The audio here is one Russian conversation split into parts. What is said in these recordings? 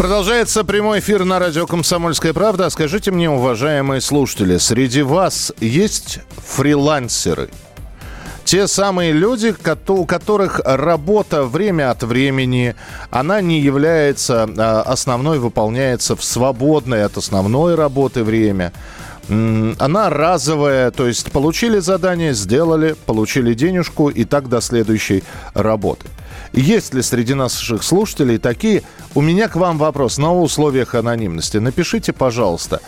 Продолжается прямой эфир на радио «Комсомольская правда». Скажите мне, уважаемые слушатели, среди вас есть фрилансеры? Те самые люди, у которых работа время от времени, она не является а, основной, выполняется в свободное от основной работы время. Она разовая, то есть получили задание, сделали, получили денежку и так до следующей работы. Есть ли среди наших слушателей такие? У меня к вам вопрос на условиях анонимности. Напишите, пожалуйста,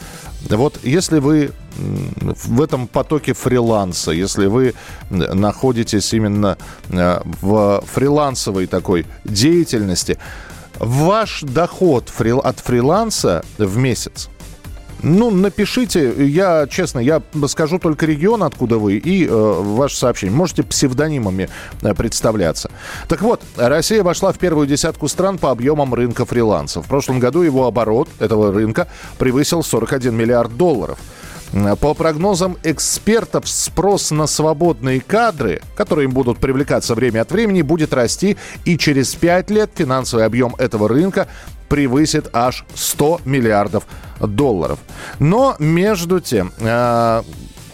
вот если вы в этом потоке фриланса, если вы находитесь именно э, в фрилансовой такой деятельности, ваш доход от фриланса в месяц – ну, напишите, я, честно, я скажу только регион, откуда вы, и э, ваше сообщение. Можете псевдонимами э, представляться. Так вот, Россия вошла в первую десятку стран по объемам рынка фриланса. В прошлом году его оборот этого рынка превысил 41 миллиард долларов. По прогнозам экспертов, спрос на свободные кадры, которые будут привлекаться время от времени, будет расти, и через 5 лет финансовый объем этого рынка превысит аж 100 миллиардов долларов. Но между тем, э,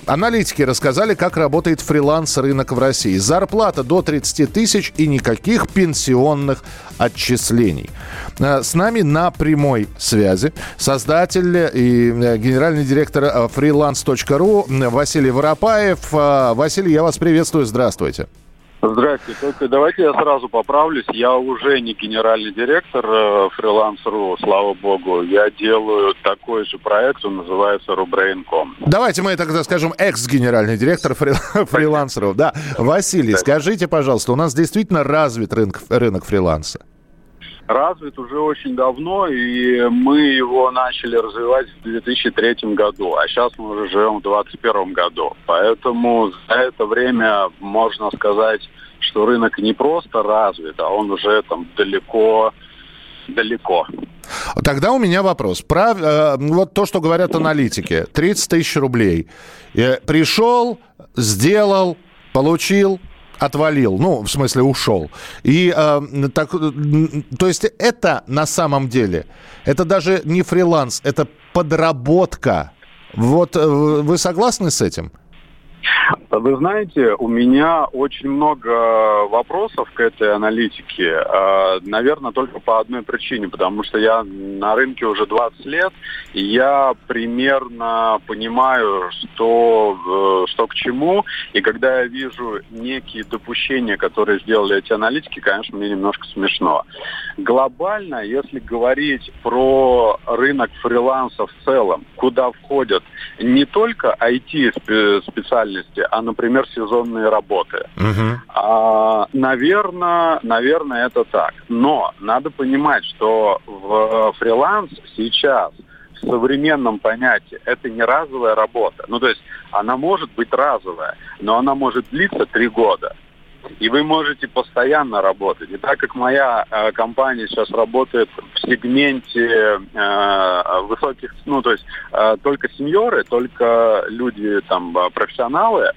Аналитики рассказали, как работает фриланс-рынок в России. Зарплата до 30 тысяч и никаких пенсионных отчислений. Э, с нами на прямой связи создатель и э, генеральный директор freelance.ru Василий Воропаев. Василий, я вас приветствую. Здравствуйте. Здравствуйте. Только давайте я сразу поправлюсь. Я уже не генеральный директор э, фриланс.ру, слава богу. Я делаю такой же проект, он называется Rubrain.com. Давайте мы тогда скажем экс-генеральный директор фри... фриланс.ру. Да. Василий, скажите, пожалуйста, у нас действительно развит рынок, рынок фриланса? Развит уже очень давно, и мы его начали развивать в 2003 году, а сейчас мы уже живем в 2021 году. Поэтому за это время можно сказать, что рынок не просто развит, а он уже там далеко далеко. Тогда у меня вопрос. Прав... Э, вот то, что говорят аналитики. 30 тысяч рублей. Я пришел, сделал, получил, отвалил, ну, в смысле, ушел. И э, так, то есть это на самом деле, это даже не фриланс, это подработка. Вот э, вы согласны с этим? Вы знаете, у меня очень много вопросов к этой аналитике. А, наверное, только по одной причине, потому что я на рынке уже 20 лет, и я примерно понимаю, что, э, что к чему. И когда я вижу некие допущения, которые сделали эти аналитики, конечно, мне немножко смешно. Глобально, если говорить про рынок фриланса в целом, куда входят не только IT-специальности, а, например, сезонные работы. Угу. А, наверное, наверное, это так. Но надо понимать, что в фриланс сейчас в современном понятии это не разовая работа. Ну, то есть она может быть разовая, но она может длиться три года. И вы можете постоянно работать. И так как моя э, компания сейчас работает в сегменте э, высоких, ну то есть э, только сеньоры, только люди там профессионалы,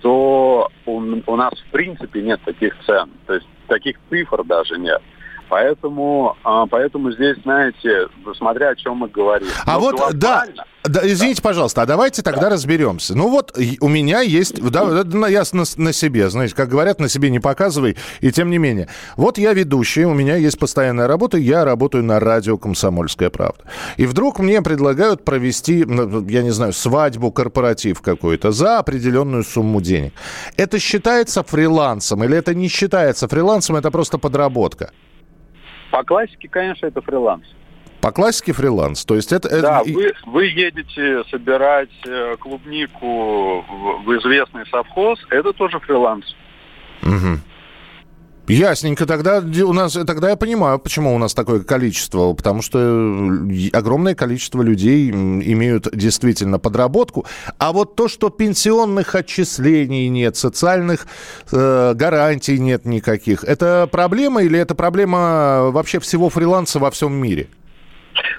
то у, у нас в принципе нет таких цен, то есть таких цифр даже нет. Поэтому, а, поэтому здесь, знаете, смотря о чем мы говорим. А Но вот, да, да, извините, пожалуйста, а давайте тогда да. разберемся. Ну вот у меня есть, да, я на, на себе, знаете, как говорят, на себе не показывай, и тем не менее. Вот я ведущий, у меня есть постоянная работа, я работаю на радио «Комсомольская правда». И вдруг мне предлагают провести, я не знаю, свадьбу, корпоратив какой-то за определенную сумму денег. Это считается фрилансом или это не считается фрилансом, это просто подработка? По классике, конечно, это фриланс. По классике фриланс. То есть это... Да, это... Вы, вы едете собирать э, клубнику в, в известный совхоз, это тоже фриланс. Угу. Ясненько. Тогда у нас, тогда я понимаю, почему у нас такое количество. Потому что э, огромное количество людей имеют действительно подработку. А вот то, что пенсионных отчислений нет, социальных э, гарантий нет никаких, это проблема или это проблема вообще всего фриланса во всем мире?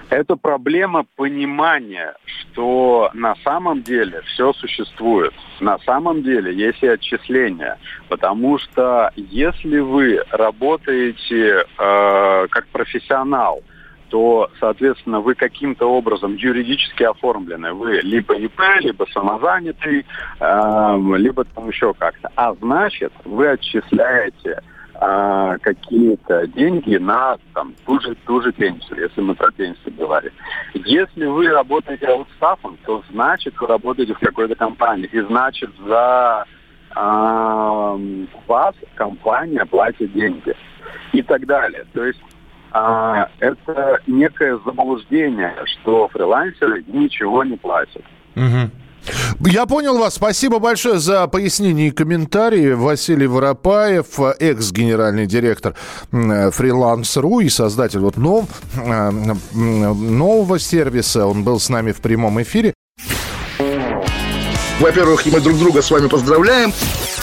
Это проблема понимания, что на самом деле все существует. На самом деле есть и отчисления. Потому что если вы работаете э, как профессионал, то, соответственно, вы каким-то образом юридически оформлены. Вы либо ИП, либо самозанятый, э, либо там еще как-то. А значит, вы отчисляете а, какие-то деньги на там, ту, же, ту же пенсию, если мы про пенсию говорим. Если вы работаете аутстафом, то значит вы работаете в какой-то компании. И значит за а, вас компания платит деньги. И так далее. То есть а, это некое заблуждение, что фрилансеры ничего не платят. Угу. Я понял вас. Спасибо большое за пояснение и комментарии. Василий Воропаев, экс-генеральный директор фриланс.ру и создатель вот нов, э, нового сервиса. Он был с нами в прямом эфире. Во-первых, мы друг друга с вами поздравляем.